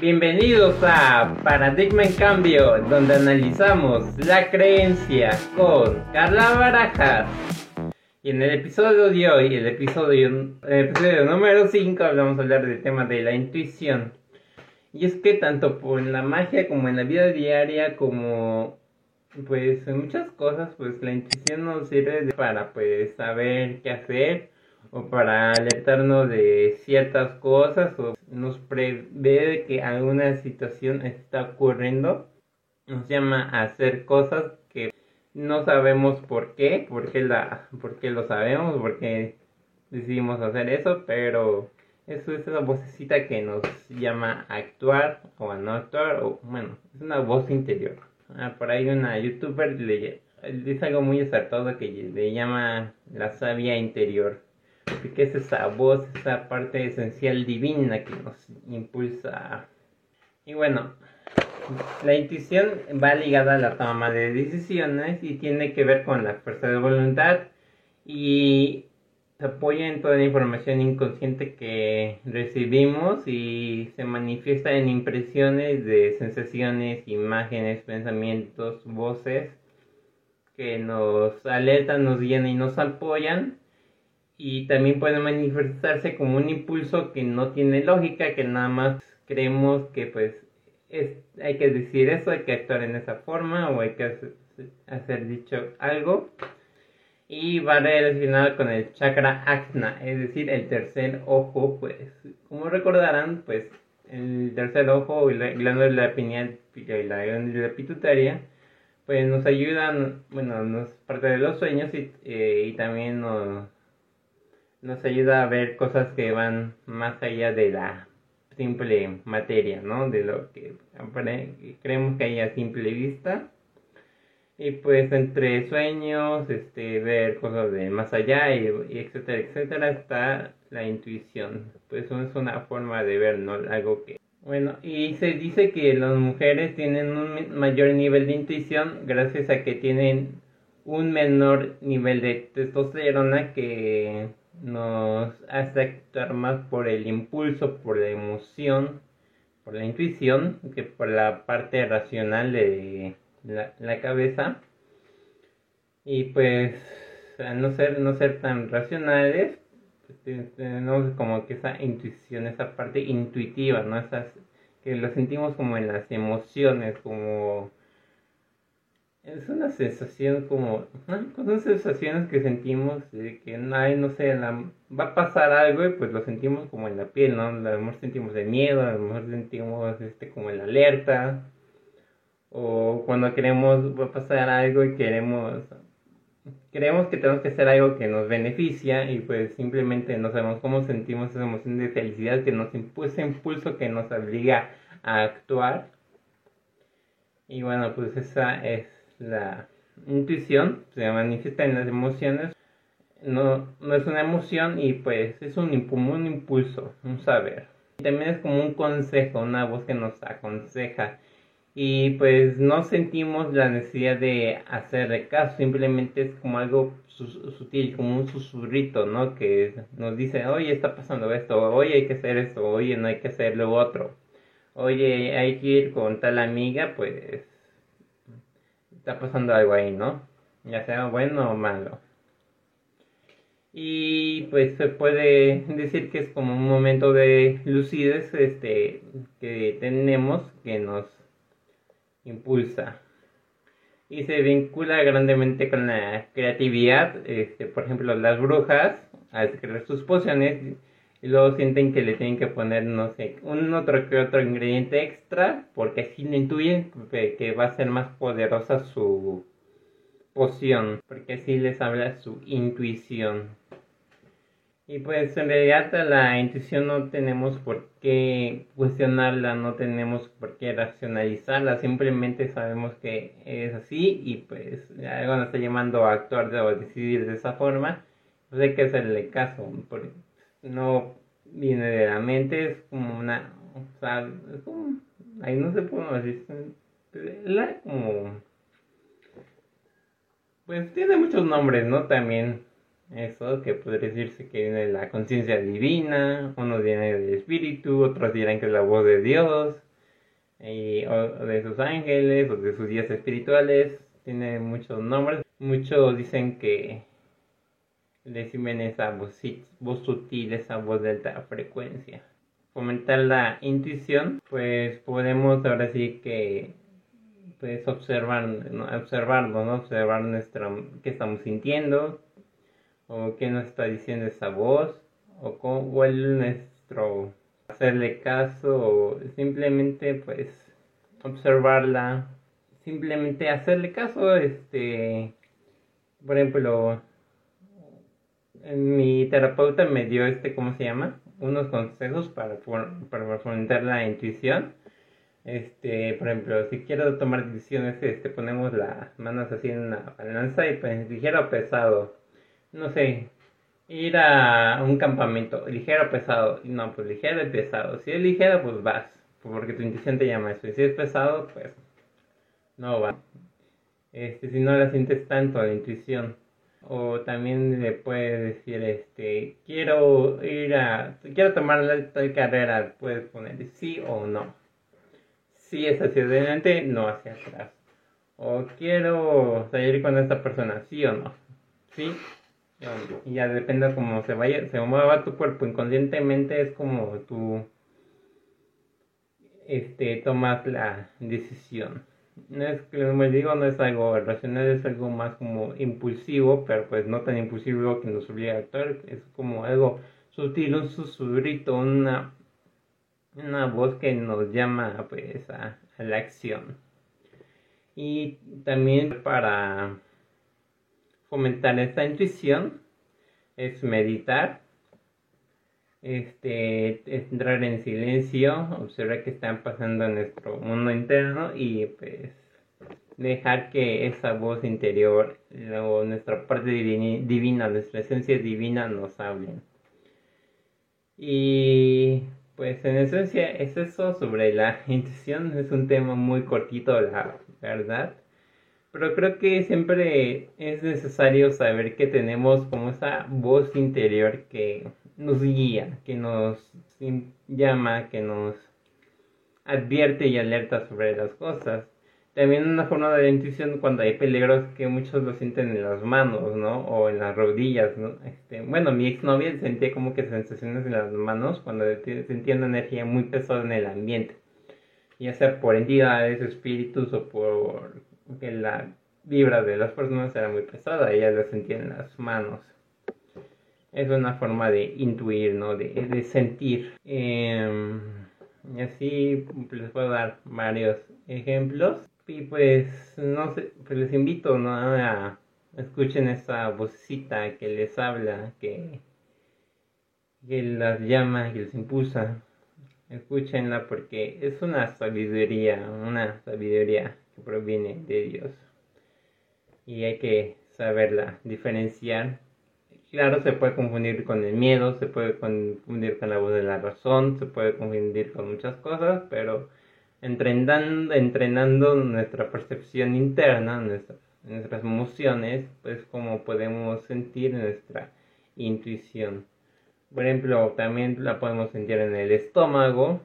Bienvenidos a Paradigma en Cambio, donde analizamos la creencia con Carla Barajas. Y en el episodio de hoy, el episodio, el episodio número 5, vamos a hablar del tema de la intuición. Y es que tanto por la magia como en la vida diaria, como pues en muchas cosas, pues la intuición nos sirve para pues saber qué hacer o para alertarnos de ciertas cosas o nos prevé que alguna situación está ocurriendo. Nos llama a hacer cosas que no sabemos por qué, por qué, la, por qué lo sabemos, por qué decidimos hacer eso, pero eso es una vocecita que nos llama a actuar o a no actuar, o bueno, es una voz interior. Ah, por ahí una youtuber le dice algo muy acertado que le llama la sabia interior que es esa voz, esa parte esencial divina que nos impulsa. Y bueno, la intuición va ligada a la toma de decisiones y tiene que ver con la fuerza de voluntad y se apoya en toda la información inconsciente que recibimos y se manifiesta en impresiones de sensaciones, imágenes, pensamientos, voces que nos alertan, nos guían y nos apoyan y también puede manifestarse como un impulso que no tiene lógica, que nada más creemos que pues es, hay que decir eso, hay que actuar en esa forma o hay que hacer, dicho algo. Y va relacionado con el chakra ajna, es decir, el tercer ojo, pues como recordarán, pues el tercer ojo y la glándula pineal y la glándula pues nos ayudan, bueno, nos parte de los sueños y, eh, y también nos nos ayuda a ver cosas que van más allá de la simple materia, ¿no? De lo que creemos que hay a simple vista. Y pues entre sueños, este, ver cosas de más allá y, etcétera, etcétera, está la intuición. Pues es una forma de ver, ¿no? Algo que... Bueno, y se dice que las mujeres tienen un mayor nivel de intuición gracias a que tienen un menor nivel de testosterona que nos hace actuar más por el impulso, por la emoción, por la intuición, que por la parte racional de la, cabeza. Y pues, al no ser, no ser tan racionales, pues, tenemos como que esa intuición, esa parte intuitiva, ¿no? Esas, que lo sentimos como en las emociones, como es una sensación como, son sensaciones que sentimos de que no, no sé, la, va a pasar algo y pues lo sentimos como en la piel, ¿no? A lo mejor sentimos de miedo, a lo mejor sentimos este como en la alerta, o cuando queremos, pasar algo y queremos, creemos que tenemos que hacer algo que nos beneficia y pues simplemente no sabemos cómo sentimos esa emoción de felicidad que nos impulsa, impulso que nos obliga a actuar. Y bueno, pues esa es la intuición se manifiesta en las emociones. No, no es una emoción y pues es un, un impulso, un saber. También es como un consejo, una voz que nos aconseja. Y pues no sentimos la necesidad de hacer caso, simplemente es como algo sutil, como un susurrito, ¿no? Que nos dice, oye, está pasando esto, oye, hay que hacer esto, oye, no hay que hacer lo otro. Oye, hay que ir con tal amiga, pues está pasando algo ahí, ¿no? Ya sea bueno o malo. Y pues se puede decir que es como un momento de lucidez este, que tenemos que nos impulsa. Y se vincula grandemente con la creatividad. Este, por ejemplo, las brujas, al crear sus pociones, y luego sienten que le tienen que poner, no sé, un otro que otro ingrediente extra, porque así no intuyen que va a ser más poderosa su poción, porque así les habla su intuición. Y pues en realidad la intuición no tenemos por qué cuestionarla, no tenemos por qué racionalizarla, simplemente sabemos que es así y pues algo nos está llamando a actuar o a decidir de esa forma, pues hay que hacerle caso, porque no viene de la mente, es como una, o sea, es como, ahí no se puede decir, la como, pues tiene muchos nombres, ¿no? También eso, que podría decirse que viene de la conciencia divina, unos dirán del espíritu, otros dirán que es la voz de Dios, y, de sus ángeles, o de sus días espirituales, tiene muchos nombres. Muchos dicen que decimos esa voz, voz sutil, esa voz de alta frecuencia. Fomentar la intuición, pues podemos ahora sí que pues observar, observarnos, ¿no? observar nuestro, qué estamos sintiendo, o qué nos está diciendo esa voz, o cuál es nuestro hacerle caso, o simplemente pues observarla, simplemente hacerle caso, este, por ejemplo, mi terapeuta me dio este, ¿cómo se llama? Unos consejos para, para fomentar la intuición. Este, por ejemplo, si quiero tomar decisiones, este, ponemos las manos así en una balanza y pues ligero o pesado. No sé, ir a un campamento, ligero o pesado. No, pues ligero y pesado. Si es ligero, pues vas, porque tu intuición te llama eso. Y si es pesado, pues no va. Este, si no la sientes tanto, la intuición. O también le puedes decir, este, quiero ir a, quiero tomar la carrera, puedes poner sí o no. Si es hacia adelante, no hacia atrás. O quiero salir con esta persona, sí o no. Sí y ya depende de cómo se vaya, se mueva tu cuerpo inconscientemente, es como tú este, tomas la decisión. No es como digo, no es algo racional, es algo más como impulsivo, pero pues no tan impulsivo que nos obliga a actuar, es como algo sutil, un susurrito, una, una voz que nos llama pues a, a la acción. Y también para fomentar esta intuición es meditar, este, entrar en silencio, observar qué está pasando en nuestro mundo interno y pues dejar que esa voz interior o nuestra parte divina, nuestra esencia divina nos hablen. Y pues en esencia es eso sobre la intuición, es un tema muy cortito, la verdad. Pero creo que siempre es necesario saber que tenemos como esa voz interior que nos guía, que nos llama, que nos advierte y alerta sobre las cosas. También una forma de intuición cuando hay peligros que muchos lo sienten en las manos, ¿no? O en las rodillas, ¿no? Este, bueno, mi exnovia sentía como que sensaciones en las manos cuando sentía una energía muy pesada en el ambiente. Ya sea por entidades, espíritus o por que la vibra de las personas era muy pesada, ella lo sentía en las manos es una forma de intuir, ¿no? De, sentir. Em, y así les puedo dar varios ejemplos. Y pues, no sé, pues les invito, ¿no? A escuchen esa vocecita que les habla, que, que las llama, que les impulsa. Escúchenla porque es una sabiduría, una sabiduría que proviene de Dios. Y hay que saberla diferenciar Claro, se puede confundir con el miedo, se puede confundir con la voz de la razón, se puede confundir con muchas cosas, pero entrenando, entrenando nuestra percepción interna, nuestras emociones, pues como podemos sentir nuestra intuición. Por ejemplo, también la podemos sentir en el estómago,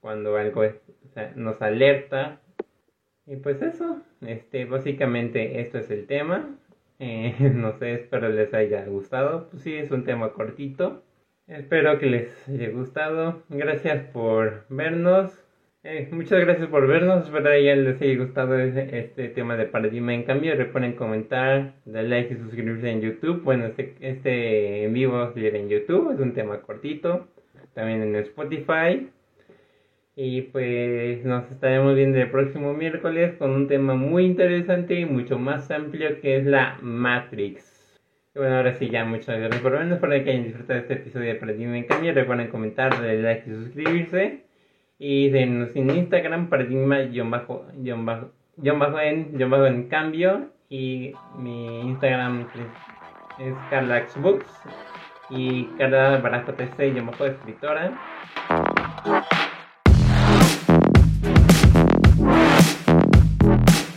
cuando algo nos alerta. Y pues eso, este, básicamente esto es el tema. Eh, no sé, espero les haya gustado. Pues sí, es un tema cortito. Espero que les haya gustado. Gracias por vernos. Eh, muchas gracias por vernos. Espero que ya les haya gustado este, tema de paradigma en cambio. Recuerden comentar, dar like y suscribirse en YouTube. Bueno, este, este en vivo si en YouTube. Es un tema cortito. También en Spotify. Y pues nos estaremos viendo el próximo miércoles con un tema muy interesante y mucho más amplio que es la Matrix. Y bueno, ahora sí, ya muchas gracias por vernos. Espero que hayan disfrutado este episodio de Paradigma en Cambio. Recuerden comentar, darle like y suscribirse. Y en Instagram, paradigma-en en cambio. Y mi Instagram es carlaxbooks. Y Carla Barajo TC, yo bajo escritora.